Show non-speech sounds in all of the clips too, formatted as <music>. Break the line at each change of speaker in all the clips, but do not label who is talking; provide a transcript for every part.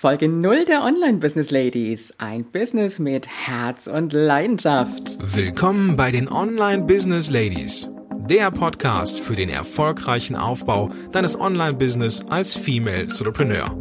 Folge 0 der Online Business Ladies. Ein Business mit Herz und Leidenschaft.
Willkommen bei den Online Business Ladies. Der Podcast für den erfolgreichen Aufbau deines Online-Business als Female Entrepreneur.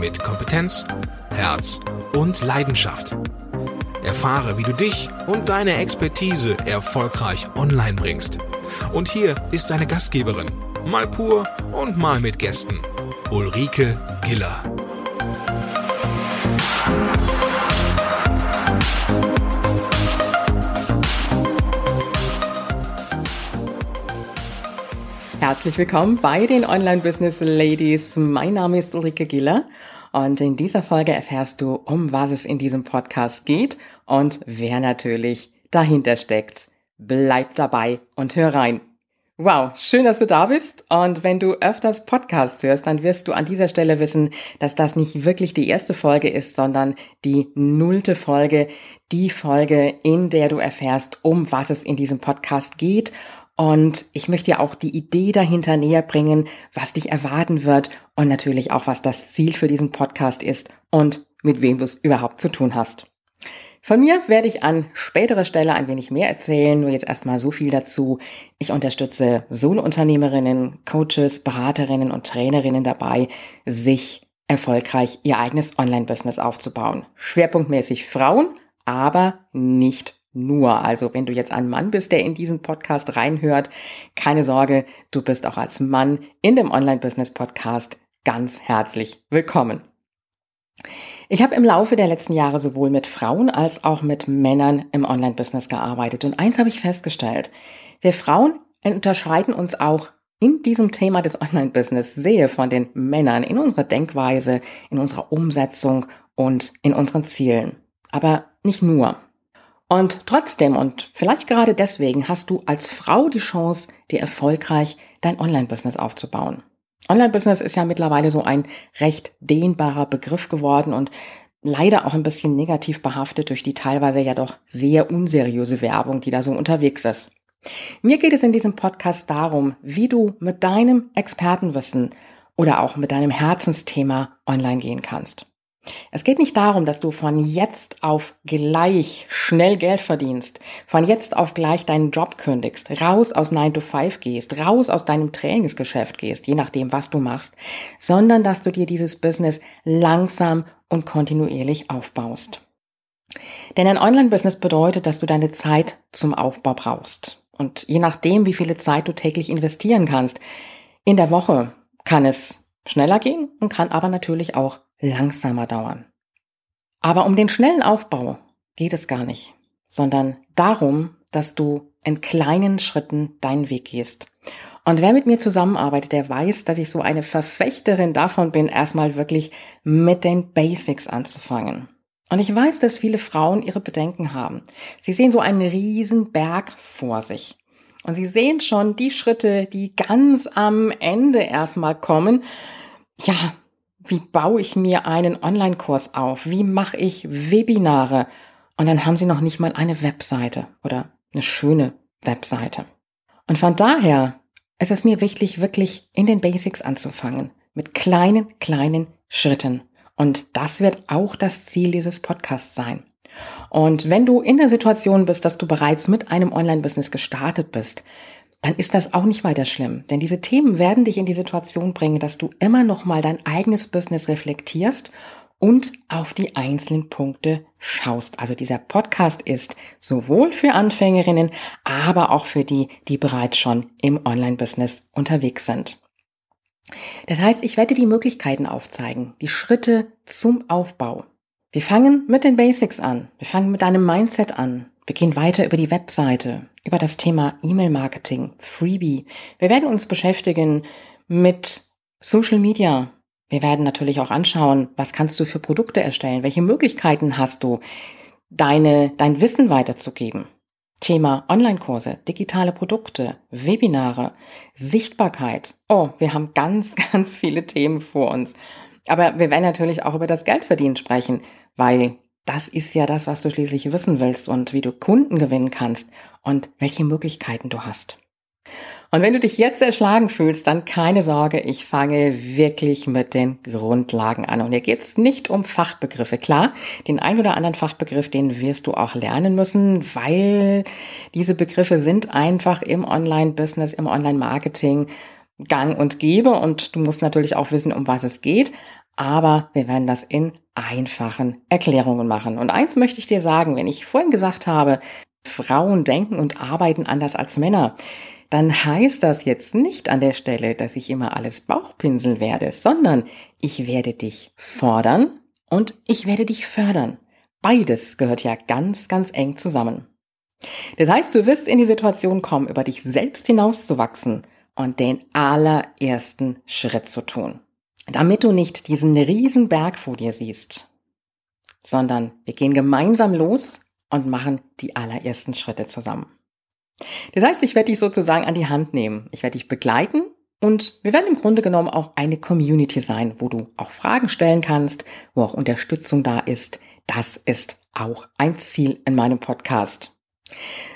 Mit Kompetenz, Herz und Leidenschaft. Erfahre, wie du dich und deine Expertise erfolgreich online bringst. Und hier ist deine Gastgeberin, mal pur und mal mit Gästen, Ulrike Giller.
Herzlich willkommen bei den Online Business Ladies. Mein Name ist Ulrike Giller und in dieser Folge erfährst du, um was es in diesem Podcast geht und wer natürlich dahinter steckt. Bleib dabei und hör rein. Wow, schön, dass du da bist. Und wenn du öfters Podcasts hörst, dann wirst du an dieser Stelle wissen, dass das nicht wirklich die erste Folge ist, sondern die nullte Folge, die Folge, in der du erfährst, um was es in diesem Podcast geht. Und ich möchte dir auch die Idee dahinter näher bringen, was dich erwarten wird und natürlich auch, was das Ziel für diesen Podcast ist und mit wem du es überhaupt zu tun hast. Von mir werde ich an späterer Stelle ein wenig mehr erzählen, nur jetzt erstmal so viel dazu. Ich unterstütze Solo-Unternehmerinnen, Coaches, Beraterinnen und Trainerinnen dabei, sich erfolgreich ihr eigenes Online-Business aufzubauen. Schwerpunktmäßig Frauen, aber nicht nur. Also wenn du jetzt ein Mann bist, der in diesen Podcast reinhört, keine Sorge, du bist auch als Mann in dem Online-Business-Podcast ganz herzlich willkommen. Ich habe im Laufe der letzten Jahre sowohl mit Frauen als auch mit Männern im Online-Business gearbeitet. Und eins habe ich festgestellt. Wir Frauen unterscheiden uns auch in diesem Thema des Online-Business sehr von den Männern in unserer Denkweise, in unserer Umsetzung und in unseren Zielen. Aber nicht nur. Und trotzdem und vielleicht gerade deswegen hast du als Frau die Chance, dir erfolgreich dein Online-Business aufzubauen. Online-Business ist ja mittlerweile so ein recht dehnbarer Begriff geworden und leider auch ein bisschen negativ behaftet durch die teilweise ja doch sehr unseriöse Werbung, die da so unterwegs ist. Mir geht es in diesem Podcast darum, wie du mit deinem Expertenwissen oder auch mit deinem Herzensthema online gehen kannst. Es geht nicht darum, dass du von jetzt auf gleich schnell Geld verdienst, von jetzt auf gleich deinen Job kündigst, raus aus 9 to 5 gehst, raus aus deinem Trainingsgeschäft gehst, je nachdem, was du machst, sondern dass du dir dieses Business langsam und kontinuierlich aufbaust. Denn ein Online-Business bedeutet, dass du deine Zeit zum Aufbau brauchst. Und je nachdem, wie viele Zeit du täglich investieren kannst, in der Woche kann es schneller gehen und kann aber natürlich auch langsamer dauern. Aber um den schnellen Aufbau geht es gar nicht, sondern darum, dass du in kleinen Schritten deinen Weg gehst. Und wer mit mir zusammenarbeitet, der weiß, dass ich so eine Verfechterin davon bin, erstmal wirklich mit den Basics anzufangen. Und ich weiß, dass viele Frauen ihre Bedenken haben. Sie sehen so einen riesen Berg vor sich. Und sie sehen schon die Schritte, die ganz am Ende erstmal kommen. Ja, wie baue ich mir einen Online-Kurs auf? Wie mache ich Webinare? Und dann haben sie noch nicht mal eine Webseite oder eine schöne Webseite. Und von daher ist es mir wichtig, wirklich in den Basics anzufangen. Mit kleinen, kleinen Schritten. Und das wird auch das Ziel dieses Podcasts sein. Und wenn du in der Situation bist, dass du bereits mit einem Online-Business gestartet bist, dann ist das auch nicht weiter schlimm. Denn diese Themen werden dich in die Situation bringen, dass du immer noch mal dein eigenes Business reflektierst und auf die einzelnen Punkte schaust. Also dieser Podcast ist sowohl für Anfängerinnen, aber auch für die, die bereits schon im Online-Business unterwegs sind. Das heißt, ich werde die Möglichkeiten aufzeigen, die Schritte zum Aufbau. Wir fangen mit den Basics an. Wir fangen mit deinem Mindset an. Wir gehen weiter über die Webseite, über das Thema E-Mail-Marketing, Freebie. Wir werden uns beschäftigen mit Social Media. Wir werden natürlich auch anschauen, was kannst du für Produkte erstellen? Welche Möglichkeiten hast du, deine, dein Wissen weiterzugeben? Thema Online-Kurse, digitale Produkte, Webinare, Sichtbarkeit. Oh, wir haben ganz, <laughs> ganz viele Themen vor uns. Aber wir werden natürlich auch über das Geldverdienen sprechen, weil das ist ja das, was du schließlich wissen willst und wie du Kunden gewinnen kannst und welche Möglichkeiten du hast. Und wenn du dich jetzt erschlagen fühlst, dann keine Sorge, ich fange wirklich mit den Grundlagen an. Und hier geht es nicht um Fachbegriffe. Klar, den ein oder anderen Fachbegriff, den wirst du auch lernen müssen, weil diese Begriffe sind einfach im Online-Business, im Online-Marketing gang und gäbe. Und du musst natürlich auch wissen, um was es geht. Aber wir werden das in einfachen Erklärungen machen. Und eins möchte ich dir sagen, wenn ich vorhin gesagt habe, Frauen denken und arbeiten anders als Männer dann heißt das jetzt nicht an der Stelle, dass ich immer alles Bauchpinseln werde, sondern ich werde dich fordern und ich werde dich fördern. Beides gehört ja ganz, ganz eng zusammen. Das heißt, du wirst in die Situation kommen, über dich selbst hinauszuwachsen und den allerersten Schritt zu tun. Damit du nicht diesen riesen Berg vor dir siehst, sondern wir gehen gemeinsam los und machen die allerersten Schritte zusammen. Das heißt, ich werde dich sozusagen an die Hand nehmen. Ich werde dich begleiten und wir werden im Grunde genommen auch eine Community sein, wo du auch Fragen stellen kannst, wo auch Unterstützung da ist. Das ist auch ein Ziel in meinem Podcast.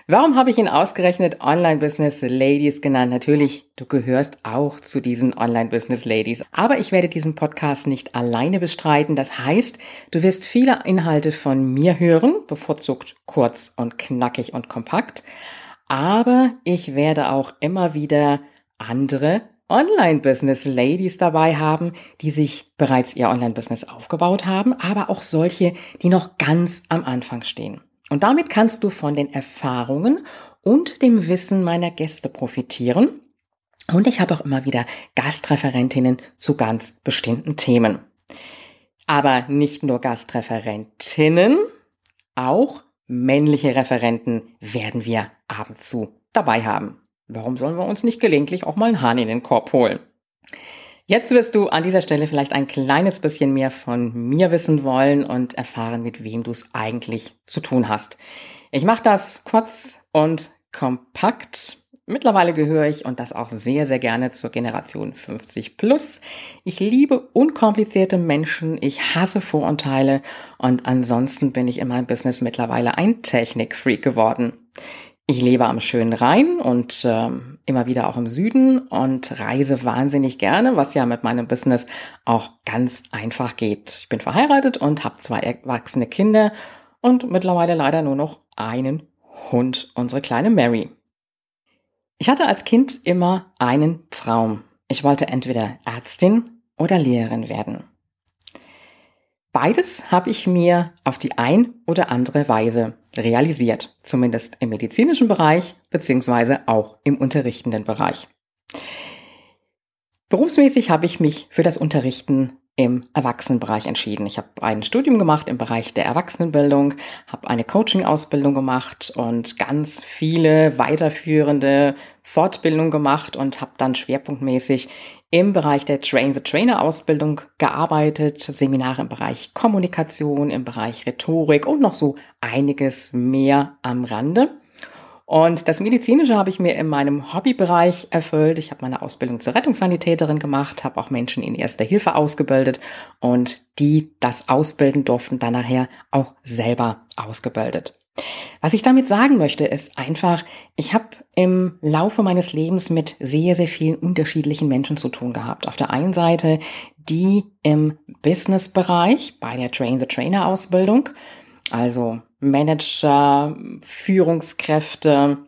Warum habe ich ihn ausgerechnet Online-Business Ladies genannt? Natürlich, du gehörst auch zu diesen Online-Business Ladies. Aber ich werde diesen Podcast nicht alleine bestreiten. Das heißt, du wirst viele Inhalte von mir hören, bevorzugt kurz und knackig und kompakt. Aber ich werde auch immer wieder andere Online-Business-Ladies dabei haben, die sich bereits ihr Online-Business aufgebaut haben, aber auch solche, die noch ganz am Anfang stehen. Und damit kannst du von den Erfahrungen und dem Wissen meiner Gäste profitieren. Und ich habe auch immer wieder Gastreferentinnen zu ganz bestimmten Themen. Aber nicht nur Gastreferentinnen, auch männliche Referenten werden wir ab und zu dabei haben. Warum sollen wir uns nicht gelegentlich auch mal einen Hahn in den Korb holen? Jetzt wirst du an dieser Stelle vielleicht ein kleines bisschen mehr von mir wissen wollen und erfahren, mit wem du es eigentlich zu tun hast. Ich mache das kurz und kompakt. Mittlerweile gehöre ich und das auch sehr, sehr gerne zur Generation 50 plus. Ich liebe unkomplizierte Menschen, ich hasse Vorurteile und ansonsten bin ich in meinem Business mittlerweile ein Technikfreak geworden. Ich lebe am schönen Rhein und äh, immer wieder auch im Süden und reise wahnsinnig gerne, was ja mit meinem Business auch ganz einfach geht. Ich bin verheiratet und habe zwei erwachsene Kinder und mittlerweile leider nur noch einen Hund, unsere kleine Mary. Ich hatte als Kind immer einen Traum. Ich wollte entweder Ärztin oder Lehrerin werden. Beides habe ich mir auf die ein oder andere Weise realisiert, zumindest im medizinischen Bereich beziehungsweise auch im unterrichtenden Bereich. Berufsmäßig habe ich mich für das Unterrichten im Erwachsenenbereich entschieden. Ich habe ein Studium gemacht im Bereich der Erwachsenenbildung, habe eine Coaching-Ausbildung gemacht und ganz viele weiterführende Fortbildungen gemacht und habe dann schwerpunktmäßig im Bereich der Train-the-Trainer-Ausbildung gearbeitet, Seminare im Bereich Kommunikation, im Bereich Rhetorik und noch so einiges mehr am Rande. Und das Medizinische habe ich mir in meinem Hobbybereich erfüllt. Ich habe meine Ausbildung zur Rettungssanitäterin gemacht, habe auch Menschen in Erster Hilfe ausgebildet und die das ausbilden durften, dann nachher auch selber ausgebildet. Was ich damit sagen möchte, ist einfach, ich habe im Laufe meines Lebens mit sehr, sehr vielen unterschiedlichen Menschen zu tun gehabt. Auf der einen Seite die im Business-Bereich bei der Train-the-Trainer-Ausbildung, also Manager, Führungskräfte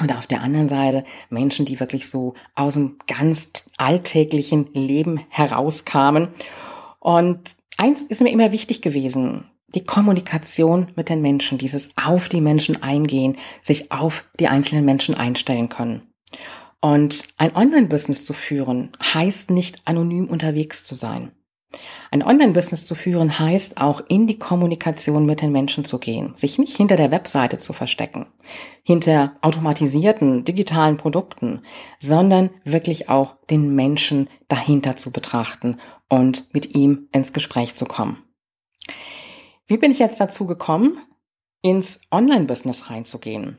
und auf der anderen Seite Menschen, die wirklich so aus dem ganz alltäglichen Leben herauskamen. Und eins ist mir immer wichtig gewesen, die Kommunikation mit den Menschen, dieses auf die Menschen eingehen, sich auf die einzelnen Menschen einstellen können. Und ein Online-Business zu führen, heißt nicht anonym unterwegs zu sein. Ein Online-Business zu führen heißt auch in die Kommunikation mit den Menschen zu gehen, sich nicht hinter der Webseite zu verstecken, hinter automatisierten digitalen Produkten, sondern wirklich auch den Menschen dahinter zu betrachten und mit ihm ins Gespräch zu kommen. Wie bin ich jetzt dazu gekommen, ins Online-Business reinzugehen?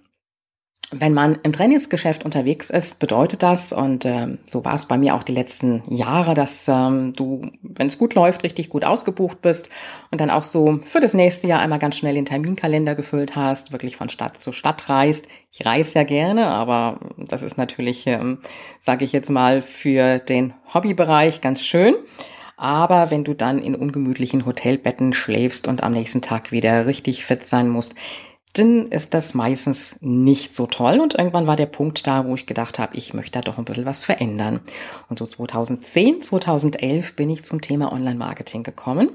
Wenn man im Trainingsgeschäft unterwegs ist, bedeutet das, und ähm, so war es bei mir auch die letzten Jahre, dass ähm, du, wenn es gut läuft, richtig gut ausgebucht bist und dann auch so für das nächste Jahr einmal ganz schnell den Terminkalender gefüllt hast, wirklich von Stadt zu Stadt reist. Ich reise ja gerne, aber das ist natürlich, ähm, sage ich jetzt mal, für den Hobbybereich ganz schön. Aber wenn du dann in ungemütlichen Hotelbetten schläfst und am nächsten Tag wieder richtig fit sein musst, dann ist das meistens nicht so toll. Und irgendwann war der Punkt da, wo ich gedacht habe, ich möchte da doch ein bisschen was verändern. Und so 2010, 2011 bin ich zum Thema Online-Marketing gekommen.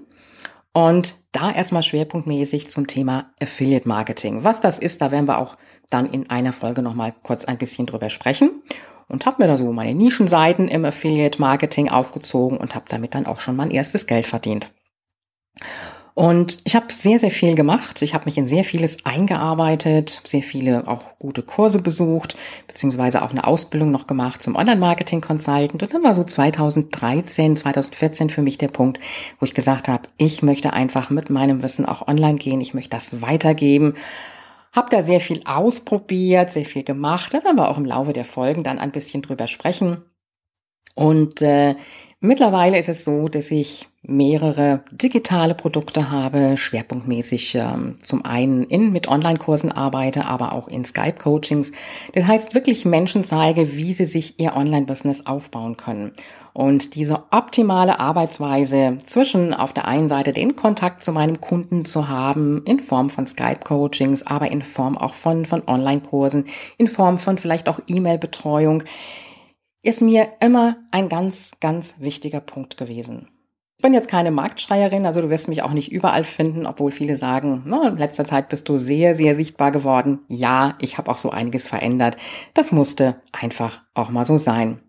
Und da erstmal schwerpunktmäßig zum Thema Affiliate Marketing. Was das ist, da werden wir auch dann in einer Folge nochmal kurz ein bisschen drüber sprechen. Und habe mir da so meine Nischenseiten im Affiliate Marketing aufgezogen und habe damit dann auch schon mein erstes Geld verdient. Und ich habe sehr, sehr viel gemacht. Ich habe mich in sehr vieles eingearbeitet, sehr viele auch gute Kurse besucht, beziehungsweise auch eine Ausbildung noch gemacht zum Online-Marketing-Consultant. Und dann war so 2013, 2014 für mich der Punkt, wo ich gesagt habe, ich möchte einfach mit meinem Wissen auch online gehen. Ich möchte das weitergeben. Hab da sehr viel ausprobiert, sehr viel gemacht. Da werden wir auch im Laufe der Folgen dann ein bisschen drüber sprechen. Und äh, Mittlerweile ist es so, dass ich mehrere digitale Produkte habe, schwerpunktmäßig ähm, zum einen in mit Online-Kursen arbeite, aber auch in Skype-Coachings. Das heißt, wirklich Menschen zeige, wie sie sich ihr Online-Business aufbauen können. Und diese optimale Arbeitsweise zwischen auf der einen Seite den Kontakt zu meinem Kunden zu haben, in Form von Skype-Coachings, aber in Form auch von, von Online-Kursen, in Form von vielleicht auch E-Mail-Betreuung, ist mir immer ein ganz, ganz wichtiger Punkt gewesen. Ich bin jetzt keine Marktschreierin, also du wirst mich auch nicht überall finden, obwohl viele sagen, na, in letzter Zeit bist du sehr, sehr sichtbar geworden. Ja, ich habe auch so einiges verändert. Das musste einfach auch mal so sein.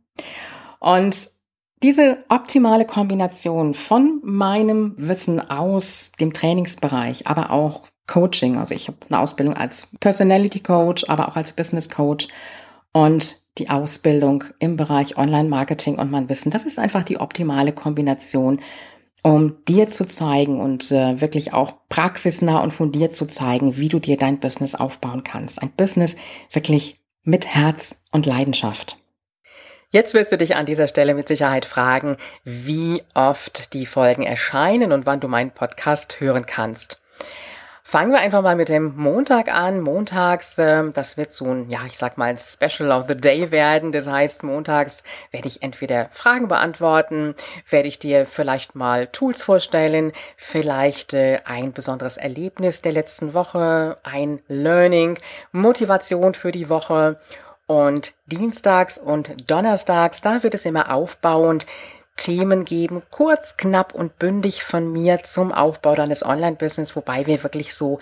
Und diese optimale Kombination von meinem Wissen aus dem Trainingsbereich, aber auch Coaching, also ich habe eine Ausbildung als Personality Coach, aber auch als Business Coach und die Ausbildung im Bereich Online-Marketing und mein Wissen. Das ist einfach die optimale Kombination, um dir zu zeigen und äh, wirklich auch praxisnah und fundiert zu zeigen, wie du dir dein Business aufbauen kannst. Ein Business wirklich mit Herz und Leidenschaft. Jetzt wirst du dich an dieser Stelle mit Sicherheit fragen, wie oft die Folgen erscheinen und wann du meinen Podcast hören kannst. Fangen wir einfach mal mit dem Montag an. Montags, äh, das wird so ein, ja, ich sag mal, Special of the Day werden. Das heißt, montags werde ich entweder Fragen beantworten, werde ich dir vielleicht mal Tools vorstellen, vielleicht äh, ein besonderes Erlebnis der letzten Woche, ein Learning, Motivation für die Woche. Und dienstags und donnerstags, da wird es immer aufbauend Themen geben, kurz, knapp und bündig von mir zum Aufbau deines Online-Business, wobei wir wirklich so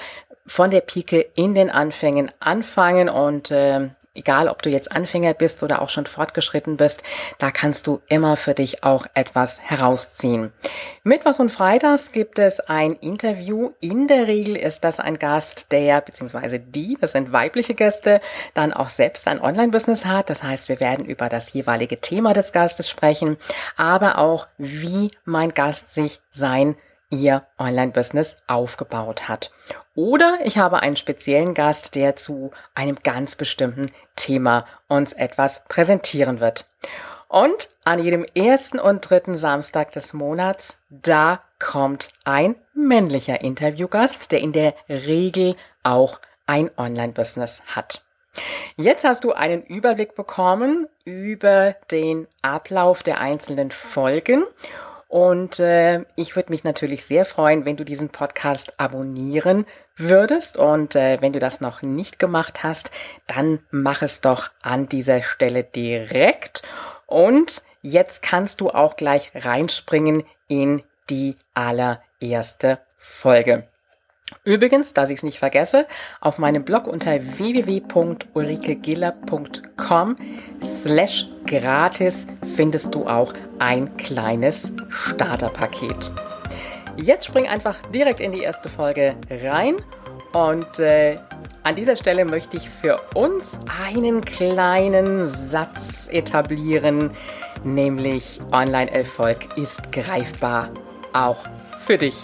von der Pike in den Anfängen anfangen und äh, egal ob du jetzt Anfänger bist oder auch schon fortgeschritten bist, da kannst du immer für dich auch etwas herausziehen. Mittwochs und Freitags gibt es ein Interview. In der Regel ist das ein Gast, der beziehungsweise die, das sind weibliche Gäste, dann auch selbst ein Online-Business hat. Das heißt, wir werden über das jeweilige Thema des Gastes sprechen, aber auch wie mein Gast sich sein ihr Online-Business aufgebaut hat. Oder ich habe einen speziellen Gast, der zu einem ganz bestimmten Thema uns etwas präsentieren wird. Und an jedem ersten und dritten Samstag des Monats, da kommt ein männlicher Interviewgast, der in der Regel auch ein Online-Business hat. Jetzt hast du einen Überblick bekommen über den Ablauf der einzelnen Folgen und äh, ich würde mich natürlich sehr freuen, wenn du diesen Podcast abonnieren würdest. Und äh, wenn du das noch nicht gemacht hast, dann mach es doch an dieser Stelle direkt. Und jetzt kannst du auch gleich reinspringen in die allererste Folge. Übrigens, dass ich es nicht vergesse, auf meinem Blog unter www.ulrikegiller.com slash gratis findest du auch ein kleines Starterpaket. Jetzt spring einfach direkt in die erste Folge rein und äh, an dieser Stelle möchte ich für uns einen kleinen Satz etablieren, nämlich Online-Erfolg ist greifbar, auch für dich.